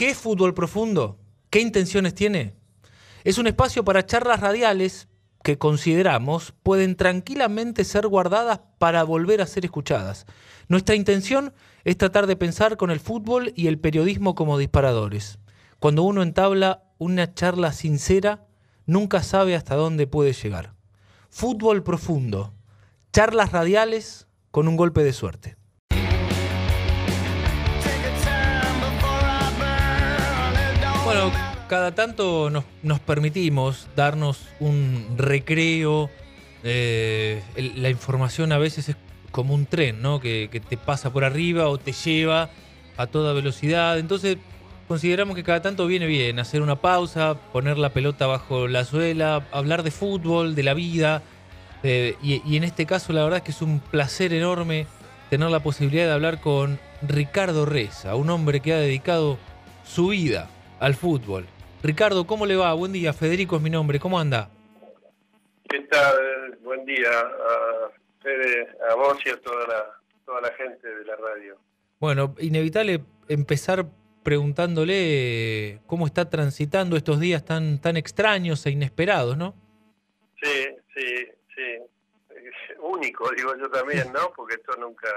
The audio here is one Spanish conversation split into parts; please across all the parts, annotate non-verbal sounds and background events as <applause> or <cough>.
¿Qué es fútbol profundo? ¿Qué intenciones tiene? Es un espacio para charlas radiales que consideramos pueden tranquilamente ser guardadas para volver a ser escuchadas. Nuestra intención es tratar de pensar con el fútbol y el periodismo como disparadores. Cuando uno entabla una charla sincera, nunca sabe hasta dónde puede llegar. Fútbol profundo, charlas radiales con un golpe de suerte. Bueno, cada tanto nos, permitimos darnos un recreo. eh, la información a veces es como un tren, ¿no? Que, que te pasa por arriba o te lleva a toda velocidad. Entonces consideramos que cada tanto viene bien hacer una pausa, poner la pelota bajo la suela, hablar de fútbol, de la vida. eh, y, y en este caso la verdad es que es un placer enorme tener la posibilidad de hablar con Ricardo Reza, un hombre que ha dedicado su vida al fútbol. Ricardo, ¿cómo le va? Buen día, Federico es mi nombre, ¿cómo anda? ¿Qué tal? Buen día a Fede, a vos y a toda la, toda la gente de la radio. Bueno, inevitable empezar preguntándole cómo está transitando estos días tan, tan extraños e inesperados, ¿no? Sí, sí, sí. Es único, digo yo también, ¿no? Porque esto nunca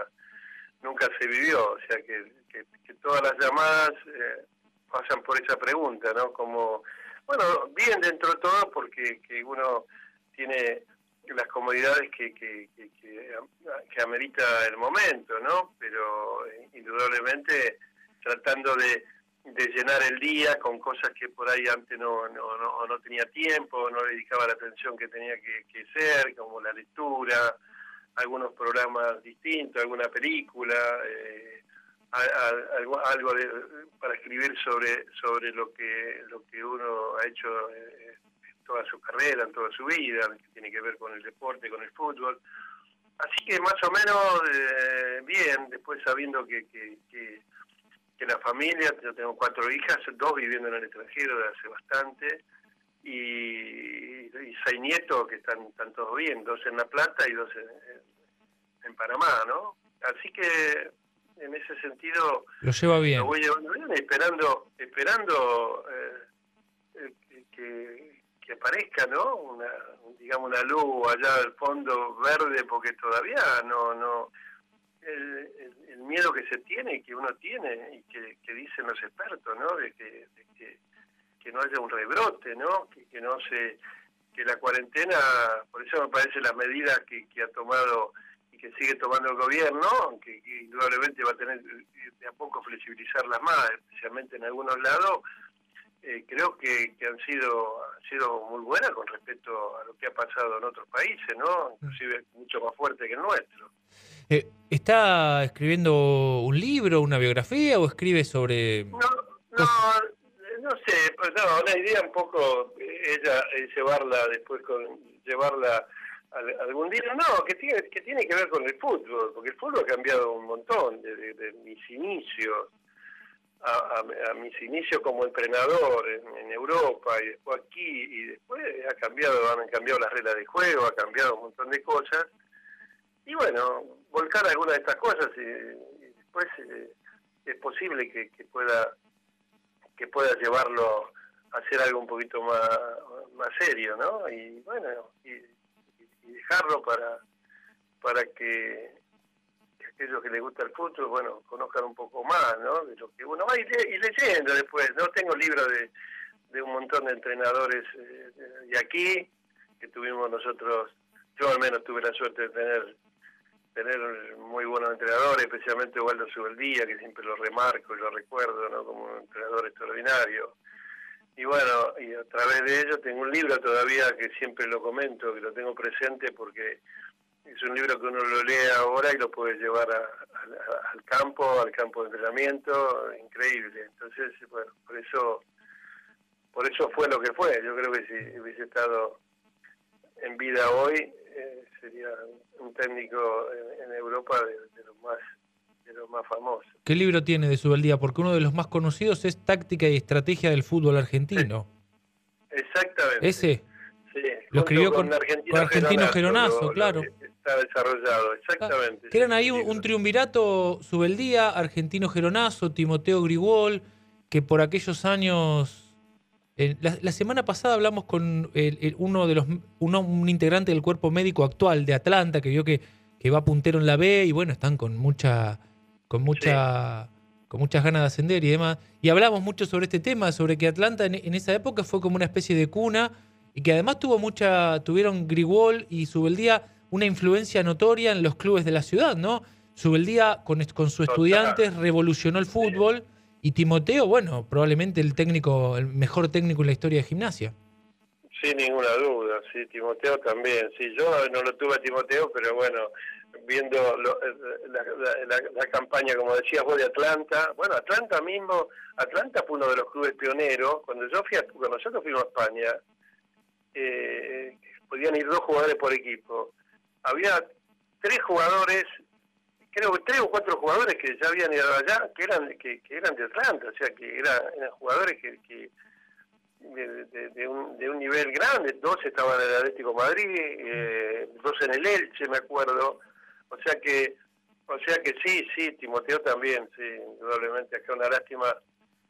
nunca se vivió. O sea, que, que, que todas las llamadas eh, pasan por esa pregunta, ¿no? Como, bueno, bien dentro de todo porque que uno tiene las comodidades que, que, que, que, amerita el momento, ¿no? Pero eh, indudablemente tratando de, de llenar el día con cosas que por ahí antes no, no, no, no tenía tiempo, no le dedicaba la atención que tenía que, que ser, como la lectura, algunos programas distintos, alguna película, eh, algo, algo de, para escribir sobre sobre lo que lo que uno ha hecho eh, en toda su carrera, en toda su vida, que tiene que ver con el deporte, con el fútbol. Así que más o menos eh, bien, después sabiendo que, que, que, la familia, yo tengo cuatro hijas, dos viviendo en el extranjero de hace bastante, y, seis nietos que están, están todos bien, dos en La Plata y dos en- en Panamá, ¿no? Así que en ese sentido Lo lleva bien. lo voy llevando bien, esperando, esperando eh, eh, que, que- aparezca, ¿no? Una, digamos una luz allá al fondo verde, porque todavía no, no, el, el- el miedo que se tiene, que uno tiene y que, que dicen los expertos, ¿no? De que, de que, que no haya un rebrote, ¿no? Que, que no se, que la cuarentena, por eso me parece las medidas que, que ha tomado que sigue tomando el gobierno, aunque que indudablemente va a tener de a poco flexibilizarlas más, especialmente en algunos lados, eh, creo que, que han sido han sido muy buenas con respecto a lo que ha pasado en otros países, ¿no? Inclusive mucho más fuerte que el nuestro. Eh, ¿Está escribiendo un libro, una biografía o escribe sobre... No, no, no sé, pues no, una idea un poco eh, ella eh, llevarla después con llevarla algún día, no, que tiene que tiene que ver con el fútbol, porque el fútbol ha cambiado un montón desde de mis inicios a, a- a mis inicios como entrenador en, en Europa y después aquí y después ha cambiado, han cambiado las reglas de juego, ha cambiado un montón de cosas y bueno, volcar algunas de estas cosas y, después eh, es posible que, pueda que pueda llevarlo a hacer algo un poquito más, más serio, ¿no? Y bueno, y dejarlo para para que, que aquellos que les gusta el fútbol, bueno, conozcan un poco más, ¿no? De lo que uno va y, y leyendo después, ¿no? Tengo libros de, de un montón de entrenadores eh, de aquí, que tuvimos nosotros, yo al menos tuve la suerte de tener tener muy buenos entrenadores, especialmente Waldo Subeldía, que siempre lo remarco y lo recuerdo, ¿no? Como un entrenador extraordinario. Y bueno, y a través de ello tengo un libro todavía que siempre lo comento, que lo tengo presente porque es un libro que uno lo lee ahora y lo puede llevar al campo, al campo de entrenamiento, increíble. Entonces, bueno, por eso, por eso fue lo que fue. Yo creo que si hubiese estado en vida hoy, eh, sería un técnico en, en Europa de, los más más famosos. ¿Qué libro tiene de Subeldía? Porque uno de los más conocidos es Táctica y Estrategia del Fútbol Argentino. <clears throat> Exactamente. Ese. Sí, Lo escribió con- Argentino, con Argentino Geronazo, lo- lo claro. que Está desarrollado, exactamente. Que eran ahí un, triunvirato Subeldía, Argentino Geronazo, Timoteo Grigol, que por aquellos años... la, semana pasada hablamos con uno de los uno, un integrante del cuerpo médico actual de Atlanta que vio que, que va puntero en la B y bueno, están con mucha con mucha con muchas ganas de ascender y demás. Y hablamos mucho sobre este tema, sobre que Atlanta en, en esa época fue como una especie de cuna y que además tuvo mucha, tuvieron Grigol y Subeldía una influencia notoria en los clubes de la ciudad, ¿no? Subeldía con, con sus estudiantes revolucionó el fútbol y Timoteo, bueno, probablemente el técnico, el mejor técnico en la historia de gimnasia. Sin ninguna duda, sí, Timoteo también. Sí, yo no lo tuve a Timoteo, pero bueno, viendo la, campaña, como decías vos, de Atlanta. Bueno, Atlanta mismo, Atlanta fue uno de los clubes pioneros. Cuando yo fui a, cuando nosotros fuimos a España, eh, podían ir dos jugadores por equipo. Había tres jugadores, creo que tres o cuatro jugadores que ya habían ido allá, que eran que, eran de Atlanta, o sea, que eran, jugadores que, de, un, de un nivel grande, dos estaban en el Atlético Madrid, eh, dos en el Elche, me acuerdo, o sea que o sea que sí, sí, Timoteo también, sí, indudablemente, acá una lástima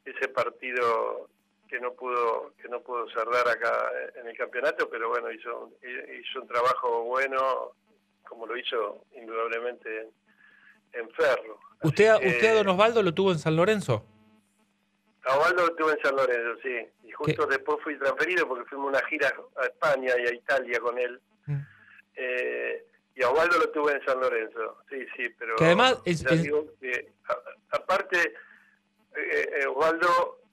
ese partido que no pudo que no pudo cerrar acá en el campeonato, pero bueno, hizo, hizo un trabajo bueno, como lo hizo indudablemente en, Ferro. ¿Usted, ¿Usted a Don Osvaldo lo tuvo en San Lorenzo? A Osvaldo lo tuve en San Lorenzo, sí. Y justo después fui transferido porque fuimos una gira a España y a Italia con él. Mm. Eh, y a Osvaldo lo tuve en San Lorenzo, sí, sí, pero... Que además... aparte, eh, eh, Osvaldo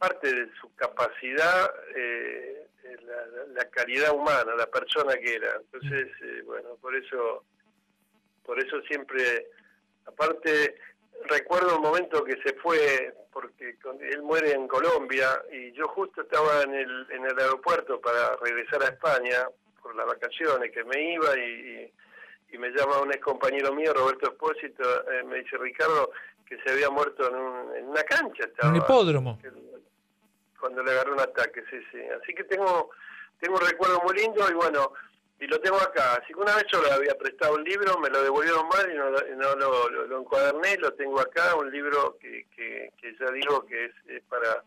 parte de su capacidad, eh, la, calidad humana, la persona que era. Entonces, eh, bueno, por eso, por eso siempre, aparte, recuerdo un momento que se fue, porque él muere en Colombia y yo justo estaba en el, en el aeropuerto para regresar a España por las vacaciones, que me iba y, y, me llama un ex compañero mío, Roberto Espósito, eh, me dice, Ricardo, que se había muerto en, un, en una cancha. Estaba, un hipódromo cuando le agarró un ataque, sí, sí. Así que tengo, tengo un recuerdo muy lindo y bueno, y lo tengo acá. Así que una vez yo le había prestado un libro, me lo devolvieron mal y no, no lo, lo, encuaderné, lo tengo acá, un libro que, que, ya digo que es, para,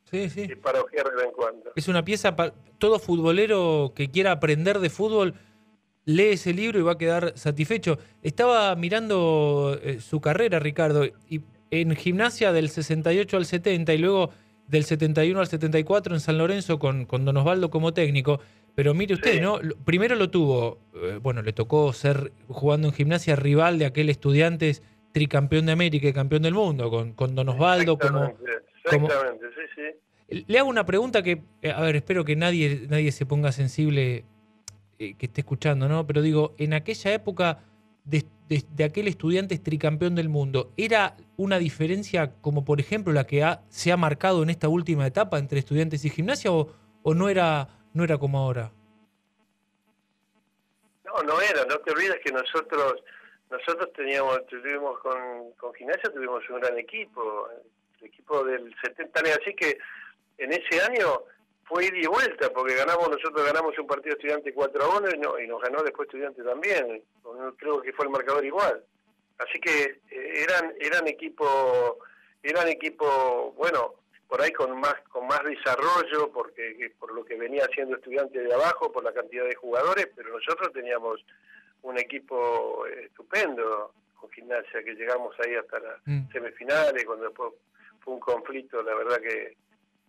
para ojear de vez en cuando. Es una pieza para todo futbolero que quiera aprender de fútbol. Lee ese libro y va a quedar satisfecho. Estaba mirando eh, su carrera, Ricardo, y en gimnasia del 68 al 70 y luego del 71 al 74 en San Lorenzo con, con Don Osvaldo como técnico. Pero mire usted, ¿no? Primero lo tuvo, eh, bueno, le tocó ser jugando en gimnasia rival de aquel estudiante tricampeón de América y campeón del mundo, con, con Don Osvaldo como... Exactamente, sí, sí. Le hago una pregunta que, eh, a ver, espero que nadie, nadie se ponga sensible eh, que esté escuchando, ¿no? Pero digo, en aquella época de, de, aquel estudiante tricampeón del mundo, ¿era una diferencia como por ejemplo la que se ha marcado en esta última etapa entre estudiantes y gimnasia o, o no, era, no era como ahora? No, no era, no te olvides que nosotros nosotros teníamos, tuvimos con, con gimnasia tuvimos un gran equipo, el equipo del 70 años, así que en ese año fue ida y vuelta, porque ganamos nosotros ganamos un partido estudiante 4 a 1 y, y nos ganó después estudiante también. Creo que fue el marcador igual. Así que eh, eran eran equipo eran equipo bueno por ahí con más con más desarrollo porque por lo que venía siendo estudiante de abajo por la cantidad de jugadores pero nosotros teníamos un equipo estupendo con gimnasia que llegamos ahí hasta las mm. semifinales cuando después fue un conflicto la verdad que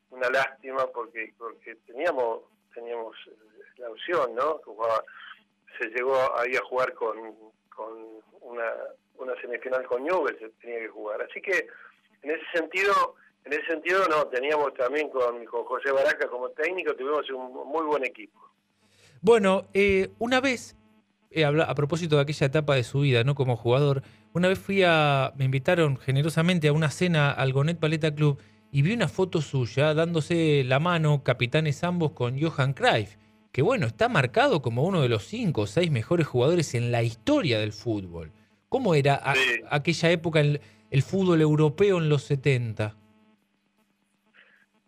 una lástima porque porque teníamos teníamos la opción, ¿no? se llegó ahí a jugar con, con una, una semifinal con Newell's, tenía que jugar. Así que en ese sentido, en ese sentido no, teníamos también con, con José Baraca como técnico, tuvimos un muy buen equipo. Bueno, eh, una vez, eh, a propósito de aquella etapa de su vida, ¿no? Como jugador, una vez fui a, me invitaron generosamente a una cena al Gonet Paleta Club y vi una foto suya dándose la mano, capitanes ambos, con Johan Cruyff, que bueno, está marcado como uno de los cinco o seis mejores jugadores en la historia del fútbol. ¿Cómo era aquella época el, el, fútbol europeo en los 70?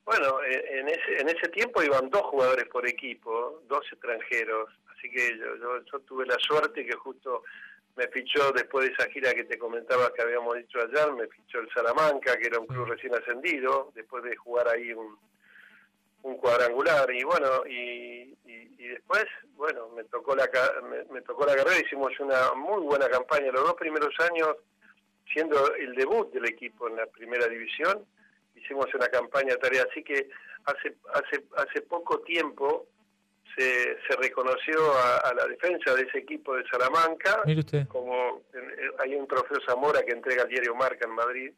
Bueno, eh, en ese, en ese tiempo iban dos jugadores por equipo, dos extranjeros, así que yo, yo, tuve la suerte que justo me fichó después de esa gira que te comentaba que habíamos dicho ayer, me fichó el Salamanca, que era un club recién ascendido, después de jugar ahí un, un cuadrangular y bueno y, después bueno me tocó la me, tocó la carrera hicimos una muy buena campaña los dos primeros años siendo el debut del equipo en la primera división hicimos una campaña tarea así que hace hace hace poco tiempo se, se reconoció a, la defensa de ese equipo de Salamanca como hay un trofeo Zamora que entrega el diario Marca en Madrid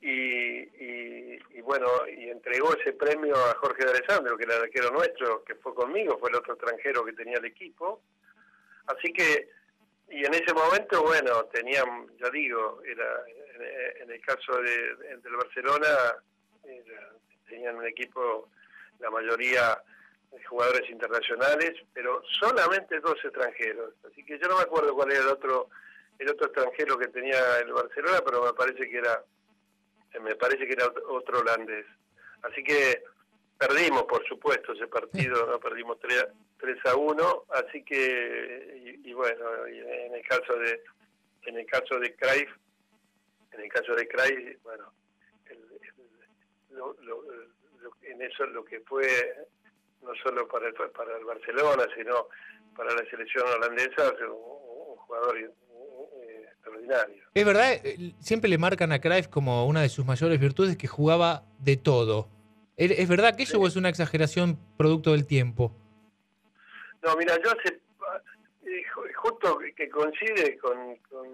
y, bueno, y entregó ese premio a Jorge de Alessandro, que era el arquero nuestro, que fue conmigo, fue el otro extranjero que tenía el equipo. Así que, y en ese momento, bueno, tenían, ya digo, era en, el caso de, del Barcelona, tenían un equipo, la mayoría de jugadores internacionales, pero solamente dos extranjeros. Así que yo no me acuerdo cuál era el otro, el otro extranjero que tenía el Barcelona, pero me parece que era me parece que era otro holandés. Así que perdimos, por supuesto, ese partido, no perdimos 3, 3 a 1, así que, y, bueno, en el caso de en el caso de Cruyff, en el caso de Cruyff, bueno, en eso lo que fue, no solo para el, para el Barcelona, sino para la selección holandesa, un, un jugador es verdad, eh, siempre le marcan a Cruyff como una de sus mayores virtudes que jugaba de todo. ¿Es verdad que eso o es una exageración producto del tiempo? No, mira, yo hace, eh, justo que coincide con, con,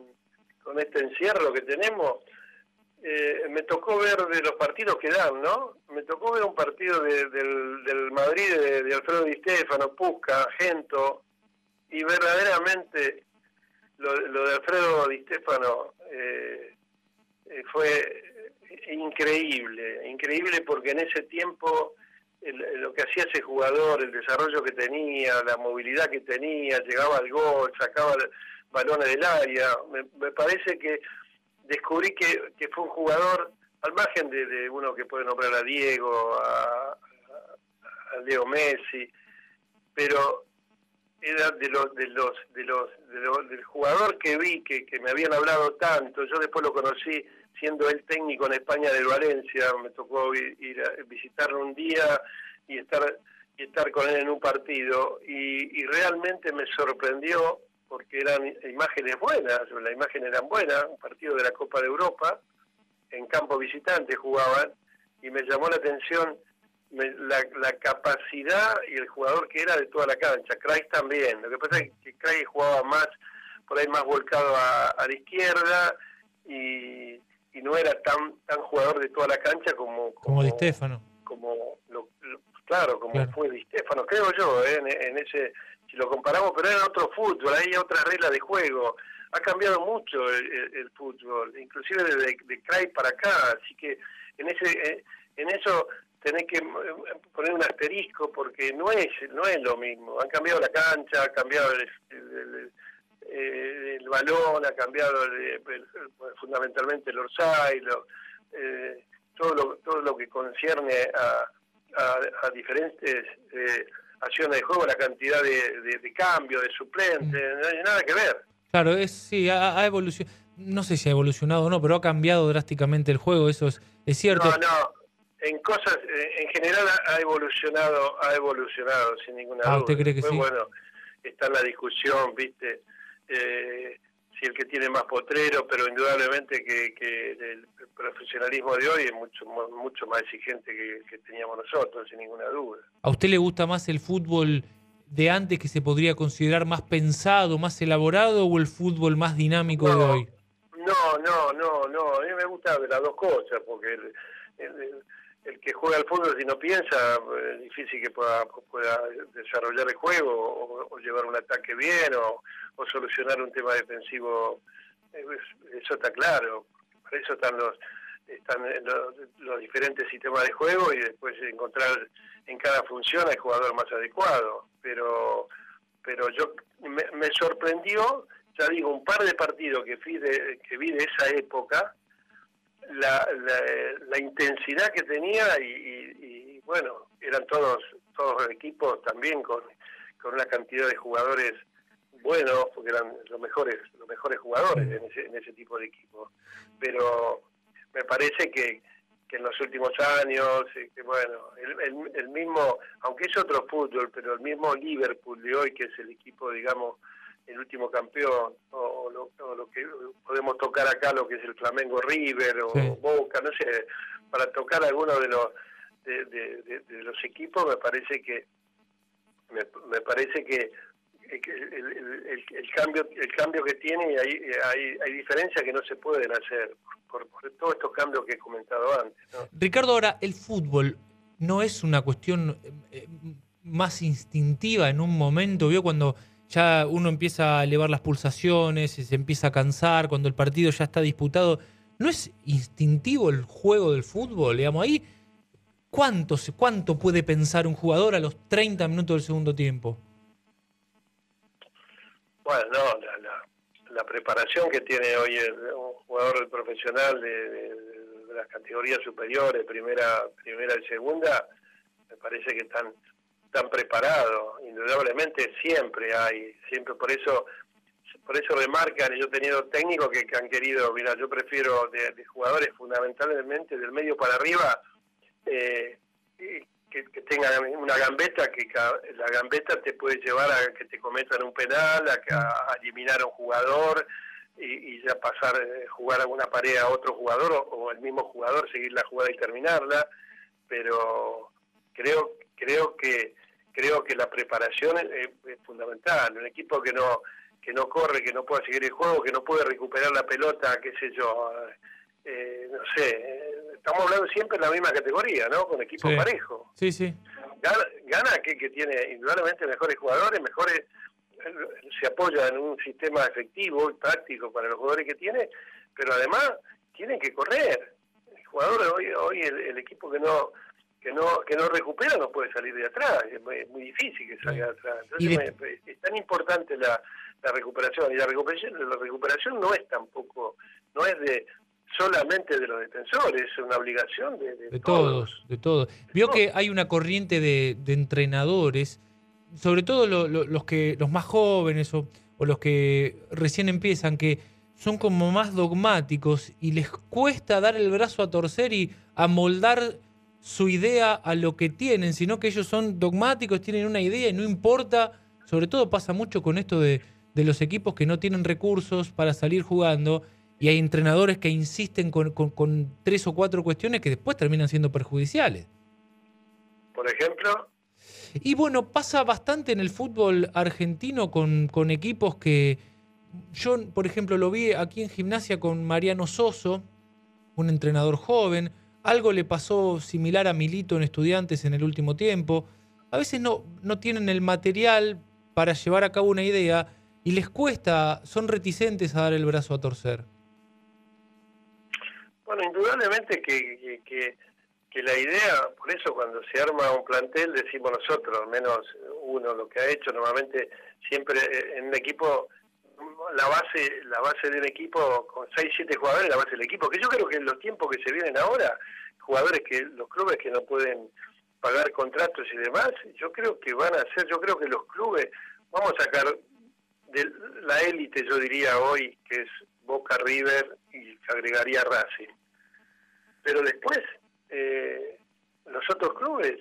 este encierro que tenemos, eh, me tocó ver de los partidos que dan, ¿no? Me tocó ver un partido del, del, Madrid de, Alfredo Di Stefano, Pusca, Gento, y verdaderamente lo, de Alfredo Di Stefano eh, eh, fue increíble, increíble porque en ese tiempo lo que hacía ese jugador, el desarrollo que tenía, la movilidad que tenía, llegaba al gol, sacaba balones del área, me, parece que descubrí que, que, fue un jugador, al margen de, uno que puede nombrar a Diego, a, Leo Messi, pero era de los de los de los, del jugador que vi que, que me habían hablado tanto. Yo después lo conocí siendo él técnico en España del Valencia. Me tocó ir, a visitarlo un día y estar y estar con él en un partido. Y realmente me sorprendió porque eran imágenes buenas las imágenes eran buenas un partido de la Copa de Europa en campo visitante jugaban y me llamó la atención la, capacidad y el jugador que era de toda la cancha. Kreis también. Lo que pasa es que Kreis jugaba más, por ahí más volcado a, la izquierda y, no era tan tan jugador de toda la cancha como... Como, Di Stefano. Como, claro, como fue Di Stefano, creo yo, ¿eh? en, ese... Lo comparamos, pero era otro fútbol, hay otra regla de juego. Ha cambiado mucho el, fútbol, inclusive de, de para acá, así que en ese eh, en eso tenés que eh, poner un asterisco porque no es no es lo mismo. Han cambiado la cancha, ha cambiado el, el, balón, ha cambiado fundamentalmente el orsay, eh, todo, lo, todo lo que concierne a, a, diferentes eh, acciones de juego, la cantidad de, de, cambio, de suplentes, mm. no hay nada que ver. Claro, es, sí, ha, evolucionado, no sé si ha evolucionado o no, pero ha cambiado drásticamente el juego, eso es, es cierto. No, no, en cosas, eh, en general ha evolucionado, ha evolucionado sin ninguna ah, duda. ¿usted cree que sí? bueno, está la discusión, viste, eh, si el que tiene más potrero, pero indudablemente que, el profesionalismo de hoy es mucho mucho más exigente que, que teníamos nosotros, sin ninguna duda. ¿A usted le gusta más el fútbol de antes que se podría considerar más pensado, más elaborado o el fútbol más dinámico de hoy? No, no, no, no, a mí me gusta las dos cosas, porque el, el que juega al fútbol si no piensa es difícil que pueda, pueda desarrollar el juego o, llevar un ataque bien o, solucionar un tema defensivo eso está claro. Para eso están los están los, diferentes sistemas de juego y después encontrar en cada función al jugador más adecuado. Pero pero yo me, me sorprendió ya digo un par de partidos que vi de, que vi de esa época la, la, intensidad que tenía y, bueno, eran todos todos equipos también con, con una cantidad de jugadores buenos, porque eran los mejores, los mejores jugadores en ese, en ese tipo de equipo. Pero me parece que, que en los últimos años, que bueno, el, el, mismo, aunque es otro fútbol, pero el mismo Liverpool de hoy, que es el equipo, digamos, el último campeón, o lo, que podemos tocar acá, lo que es el Flamengo River o Boca, no sé, para tocar alguno de los de, los equipos, me parece que me, parece que el, cambio el cambio que tiene hay, hay, hay diferencias que no se pueden hacer por, todos estos cambios que he comentado antes. Ricardo, ahora el fútbol no es una cuestión eh, más instintiva en un momento, vio cuando ya uno empieza a elevar las pulsaciones, y se empieza a cansar, cuando el partido ya está disputado. ¿No es instintivo el juego del fútbol? Digamos, ahí, ¿cuánto, ¿cuánto puede pensar un jugador a los 30 minutos del segundo tiempo? Bueno, no, la, preparación que tiene hoy un jugador profesional de, las categorías superiores, primera, primera y segunda, me parece que están tan preparados. Indudablemente siempre hay, siempre por eso por eso remarcan, y yo he tenido técnicos que, han querido, mira, yo prefiero de, jugadores fundamentalmente del medio para arriba, eh, que, tengan una gambeta, que la gambeta te puede llevar a que te cometan un penal, a, eliminar a un jugador y, ya pasar, eh, jugar alguna pared a otro jugador o, el mismo jugador, seguir la jugada y terminarla, pero creo, creo que creo que la preparación es, fundamental. Un equipo que no que no corre, que no pueda seguir el juego, que no puede recuperar la pelota, qué sé yo, eh, no sé, estamos hablando siempre en la misma categoría, ¿no? Con equipo parejo. Sí, sí. Gana, que, que tiene indudablemente mejores jugadores, mejores se apoya en un sistema efectivo y práctico para los jugadores que tiene, pero además tienen que correr. El jugador hoy, hoy el equipo que no que no que no recupera no puede salir de atrás, es muy, difícil que salga de atrás. Entonces es tan importante la, la recuperación y la recuperación la recuperación no es tampoco no es de solamente de los defensores, es una obligación de, de, todos, de todos. Vio que hay una corriente de, entrenadores, sobre todo los que los más jóvenes o, o los que recién empiezan que son como más dogmáticos y les cuesta dar el brazo a torcer y amoldar su idea a lo que tienen, sino que ellos son dogmáticos, tienen una idea y no importa, sobre todo pasa mucho con esto de, los equipos que no tienen recursos para salir jugando y hay entrenadores que insisten con, tres o cuatro cuestiones que después terminan siendo perjudiciales. Por ejemplo. Y bueno, pasa bastante en el fútbol argentino con, con equipos que yo, por ejemplo, lo vi aquí en gimnasia con Mariano Soso, un entrenador joven, algo le pasó similar a Milito en estudiantes en el último tiempo. A veces no, no tienen el material para llevar a cabo una idea y les cuesta, son reticentes a dar el brazo a torcer. Bueno, indudablemente que, que, que, la idea, por eso cuando se arma un plantel decimos nosotros, al menos uno lo que ha hecho, normalmente siempre en un equipo la base la base de un equipo con 6, 7 jugadores, la base del equipo, que yo creo que en los tiempos que se vienen ahora, jugadores que los clubes que no pueden pagar contratos y demás, yo creo que van a ser, yo creo que los clubes, vamos a sacar de la élite, yo diría hoy, que es Boca River y agregaría Racing. Pero después, eh, los otros clubes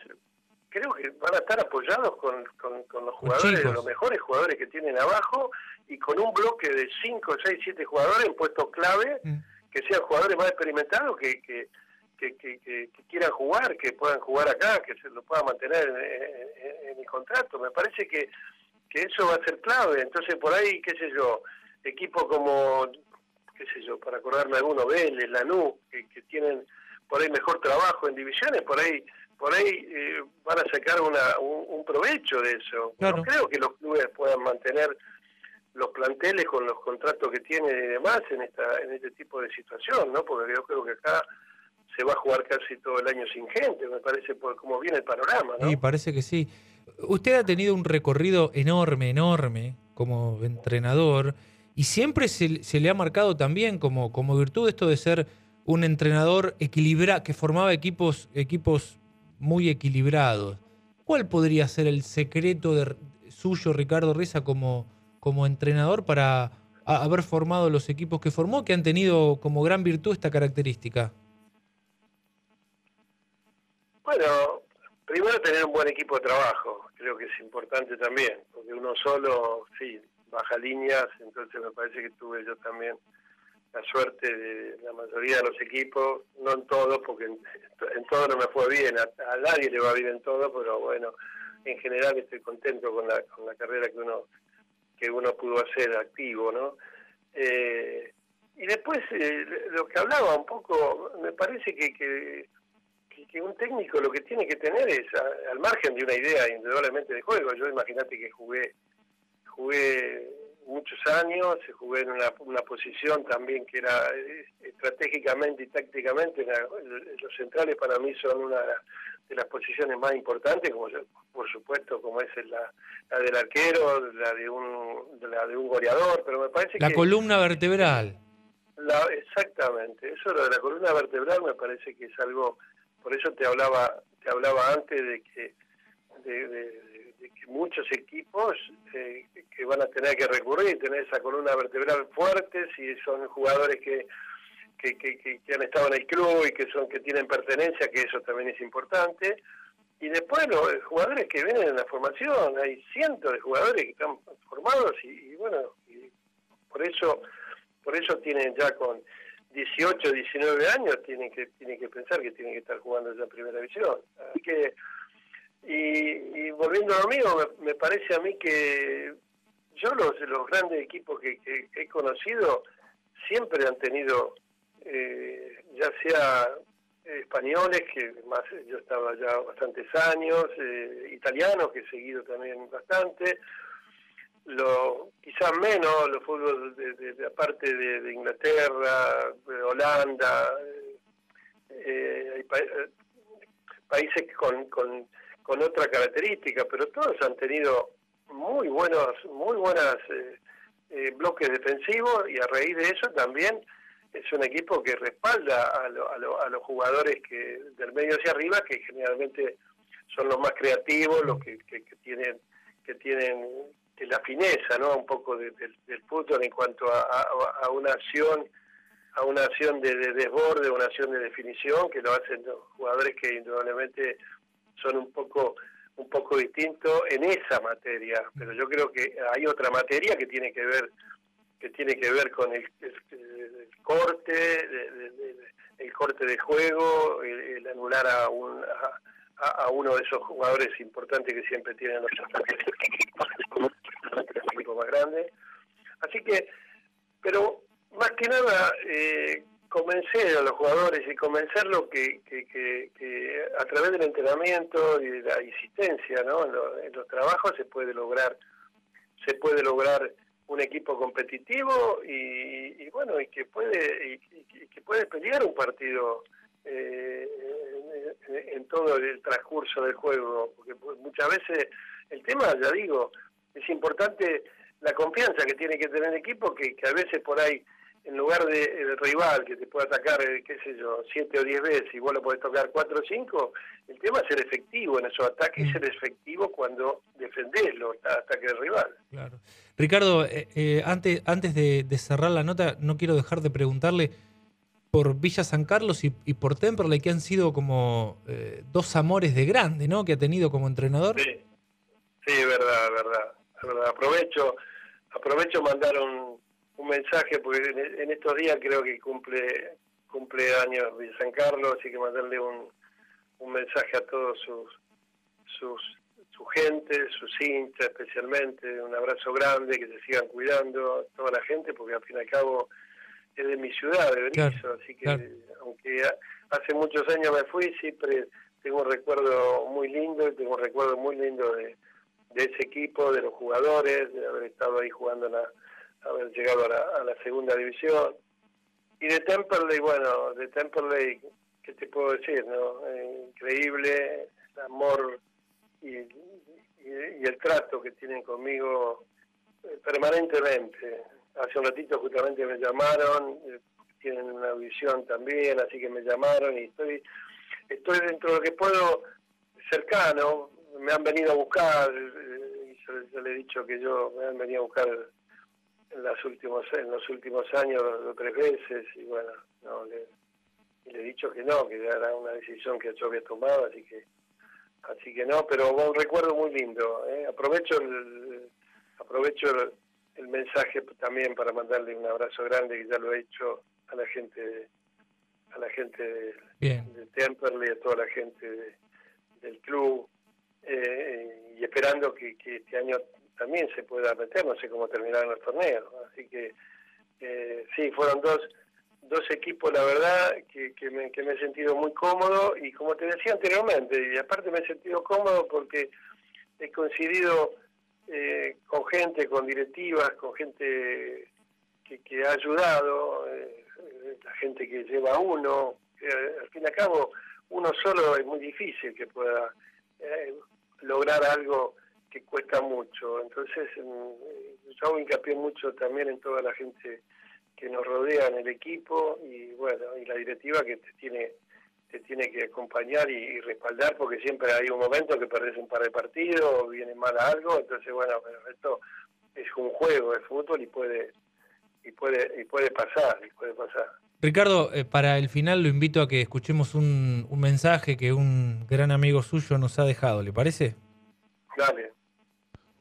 creo que van a estar apoyados con, con, los jugadores, los mejores jugadores que tienen abajo con un bloque de 5, 6, 7 jugadores en puestos clave, mm. que sean jugadores más experimentados, que, que, que, quieran jugar, que puedan jugar acá, que se lo puedan mantener en, el contrato. Me parece que, que eso va a ser clave. Entonces, por ahí, qué sé yo, equipos como, qué sé yo, para acordarme alguno, Vélez, Lanús, que, que tienen por ahí mejor trabajo en divisiones, por ahí por ahí eh, van a sacar una, un, provecho de eso. No creo que los clubes puedan mantener los planteles con los contratos que tienen y demás en esta en este tipo de situación, ¿no? Porque yo creo que acá se va a jugar casi todo el año sin gente, me parece, por cómo viene el panorama, ¿no? Sí, parece que sí. Usted ha tenido un recorrido enorme, enorme como entrenador y siempre se, se le ha marcado también como, como virtud esto de ser un entrenador equilibrado, que formaba equipos, equipos muy equilibrados. ¿Cuál podría ser el secreto de, suyo, Ricardo Reza, como, como entrenador para haber formado los equipos que formó, que han tenido como gran virtud esta característica? Bueno, primero tener un buen equipo de trabajo, creo que es importante también, porque uno solo, sí, baja líneas, entonces me parece que tuve yo también la suerte de la mayoría de los equipos, no en todos, porque en, todo no me fue bien, a, nadie le va bien en todo, pero bueno, en general estoy contento con la, con la carrera que uno que uno pudo hacer activo, ¿no? Eh, y después eh, lo que hablaba un poco, me parece que, que, un técnico lo que tiene que tener es, al margen de una idea indudablemente de juego, yo imagínate que jugué jugué muchos años, jugué en una, una posición también que era eh, estratégicamente y tácticamente, los centrales para mí son una de las posiciones más importantes, como por supuesto como es la, la del arquero, la de un la de un goleador, pero me parece la columna vertebral. La, exactamente, eso lo de la columna vertebral me parece que es algo, por eso te hablaba te hablaba antes de que de que muchos equipos eh, que van a tener que recurrir, tener esa columna vertebral fuerte, si son jugadores que, que, que, que, han estado en el club y que son que tienen pertenencia, que eso también es importante. Y después los jugadores que vienen en la formación, hay cientos de jugadores que están formados y, bueno, y por eso por eso tienen ya con 18, 19 años tienen que tienen que pensar que tienen que estar jugando ya en primera división. Así que y, volviendo a lo mío, me, parece a mí que yo los, los grandes equipos que, he conocido siempre han tenido, eh, ya sea españoles, que más yo estaba ya bastantes años, eh, italianos, que he seguido también bastante, lo, quizás menos los fútbol de, de, aparte de, Inglaterra, de Holanda, eh, países con, con con otra característica, pero todos han tenido muy buenos, muy buenas eh, eh, bloques defensivos y a raíz de eso también es un equipo que respalda a, a, los jugadores que del medio hacia arriba, que generalmente son los más creativos, los que, que, tienen que tienen la fineza, ¿no? Un poco del fútbol en cuanto a, una acción a una acción de, de, desborde, una acción de definición, que lo hacen jugadores que indudablemente son un poco un poco distintos en esa materia, pero yo creo que hay otra materia que tiene que ver que tiene que ver con el, corte, el corte de juego, el, anular a, un, a, uno de esos jugadores importantes que siempre tienen los equipos más grandes. Así que, pero más que nada, eh, convencer a los jugadores y convencerlos que, que, a través del entrenamiento y de la insistencia ¿no? en, los, trabajos se puede lograr se puede lograr un equipo competitivo y, bueno y que puede y, que puede pelear un partido eh, en, todo el transcurso del juego porque muchas veces el tema ya digo es importante la confianza que tiene que tener el equipo que, que a veces por ahí en lugar de el rival que te puede atacar, eh, qué sé yo, siete o diez veces y vos lo podés tocar cuatro o cinco, el tema es ser efectivo en esos ataques y mm. ser efectivo cuando defendés los ataques del rival. Claro. Ricardo, eh, eh, antes, antes de, cerrar la nota, no quiero dejar de preguntarle por Villa San Carlos y, por Temperley, que han sido como dos amores de grande, ¿no? Que ha tenido como entrenador. Sí, sí, verdad, verdad, verdad. Aprovecho, aprovecho mandar un un mensaje, porque en, estos días creo que cumple cumple años de San Carlos, así que mandarle un, un mensaje a todos sus, sus su gente, sus hinchas especialmente, un abrazo grande, que se sigan cuidando, toda la gente, porque al fin y al cabo es de mi ciudad, de Benizo, así que aunque hace muchos años me fui, siempre tengo un recuerdo muy lindo, y tengo un recuerdo muy lindo de, de ese equipo, de los jugadores, de haber estado ahí jugando la haber llegado a la, segunda división. Y de Temperley, bueno, de Temperley, ¿qué te puedo decir? no eh, Increíble, el amor y, el trato que tienen conmigo eh, permanentemente. Hace un ratito justamente me llamaron, eh, tienen una visión también, así que me llamaron y estoy, estoy dentro de lo que puedo cercano, me han venido a buscar, yo, le he dicho que yo me han venido a buscar en, las últimos, en los últimos años dos tres veces y bueno, no, le, le he dicho que no, que era una decisión que yo había tomado, así que así que no, pero un recuerdo muy lindo. ¿eh? Aprovecho el, aprovecho el, mensaje también para mandarle un abrazo grande que ya lo he hecho a la gente a la gente de, de Temperley, a toda la gente del club eh, y esperando que, este año también se pueda meter, no sé cómo terminaron los torneos, así que eh, sí, fueron dos dos equipos, la verdad, que, que, me, que me he sentido muy cómodo y como te decía anteriormente, y aparte me he sentido cómodo porque he coincidido eh, con gente, con directivas, con gente que, que ha ayudado, eh, la gente que lleva uno, al fin y al cabo uno solo es muy difícil que pueda eh, lograr algo que cuesta mucho, entonces mm, yo hago hincapié mucho también en toda la gente que nos rodean el equipo y bueno, y la directiva que te tiene te tiene que acompañar y, respaldar porque siempre hay un momento que perdés un par de partidos o viene mal algo, entonces bueno, pero esto es un juego de fútbol y puede y puede y puede pasar, y puede pasar. Ricardo, eh, para el final lo invito a que escuchemos un, un mensaje que un gran amigo suyo nos ha dejado, ¿le parece? Dale.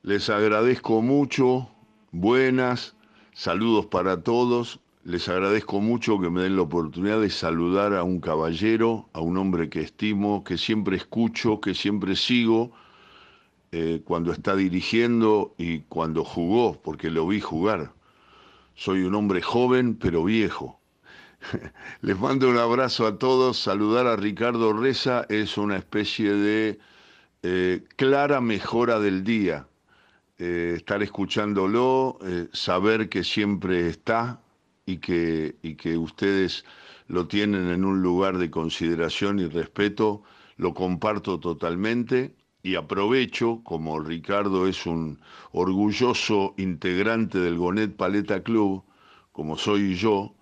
Les agradezco mucho, buenas, Saludos para todos. Les agradezco mucho que me den la oportunidad de saludar a un caballero, a un hombre que estimo, que siempre escucho, que siempre sigo eh, cuando está dirigiendo y cuando jugó, porque lo vi jugar. Soy un hombre joven pero viejo. <laughs> Les mando un abrazo a todos. Saludar a Ricardo Reza es una especie de eh, clara mejora del día eh, estar escuchándolo, eh, saber que siempre está y que, y que ustedes lo tienen en un lugar de consideración y respeto, lo comparto totalmente y aprovecho, como Ricardo es un orgulloso integrante del Gonet Paleta Club, como soy yo,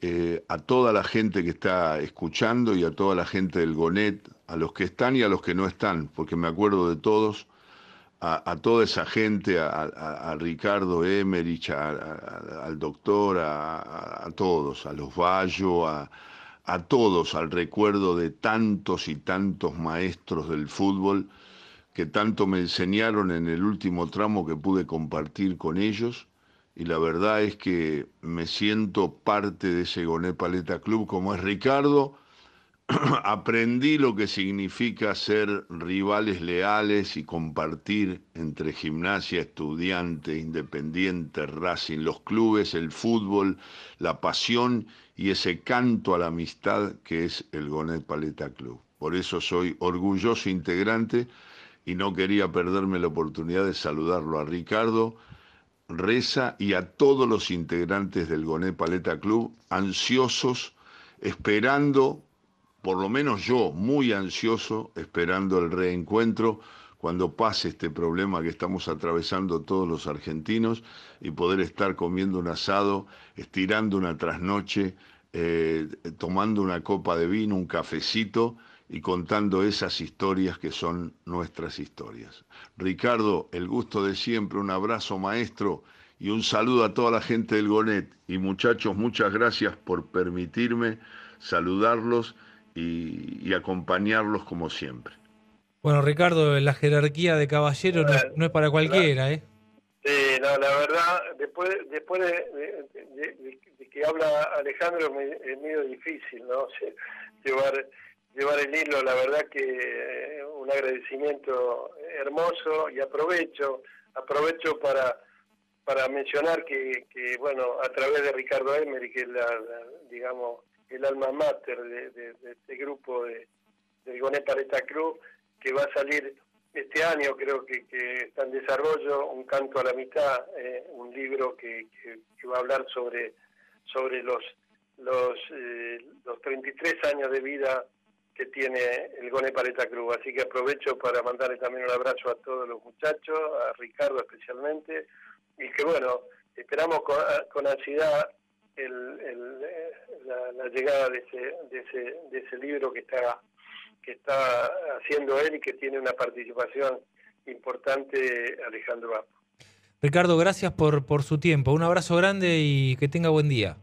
eh, a toda la gente que está escuchando y a toda la gente del Gonet, a los que están y a los que no están, porque me acuerdo de todos, a, toda esa gente, a, Ricardo Emerich, al doctor, a, todos, a los Bayo, a, todos, al recuerdo de tantos y tantos maestros del fútbol que tanto me enseñaron en el último tramo que pude compartir con ellos. Y la verdad es que me siento parte de ese Goné Paleta Club como es Ricardo <clears throat> aprendí lo que significa ser rivales leales y compartir entre gimnasia, estudiante, independiente, Racing, los clubes, el fútbol, la pasión y ese canto a la amistad que es el Gonet Paleta Club. Por eso soy orgulloso integrante y no quería perderme la oportunidad de saludarlo a Ricardo Reza y a todos los integrantes del Gonet Paleta Club, ansiosos, esperando por lo menos yo, muy ansioso, esperando el reencuentro cuando pase este problema que estamos atravesando todos los argentinos y poder estar comiendo un asado, estirando una trasnoche, eh, tomando una copa de vino, un cafecito y contando esas historias que son nuestras historias. Ricardo, el gusto de siempre, un abrazo maestro y un saludo a toda la gente del Gonet. Y muchachos, muchas gracias por permitirme saludarlos y, acompañarlos como siempre. Bueno, Ricardo, la jerarquía de caballero no, es para cualquiera, ¿eh? Sí, no, la verdad, después, después de, que habla Alejandro es medio difícil, ¿no? llevar, llevar el hilo, la verdad que eh, un agradecimiento hermoso y aprovecho, aprovecho para para mencionar que, que bueno, a través de Ricardo Emery, que es la digamos, el alma mater de, este grupo de, del Gonet Paleta Cruz, que va a salir este año, creo que, está en desarrollo, Un canto a la mitad, eh, un libro que, va a hablar sobre, sobre los, los, eh, los 33 años de vida que tiene el Gonet Paleta Cruz. Así que aprovecho para mandarle también un abrazo a todos los muchachos, a Ricardo especialmente, y que bueno, esperamos con ansiedad el, eh, la, llegada de ese, de ese, de ese libro que está, que está haciendo él y que tiene una participación importante Alejandro Apo. Ricardo, gracias por, por su tiempo. Un abrazo grande y que tenga buen día.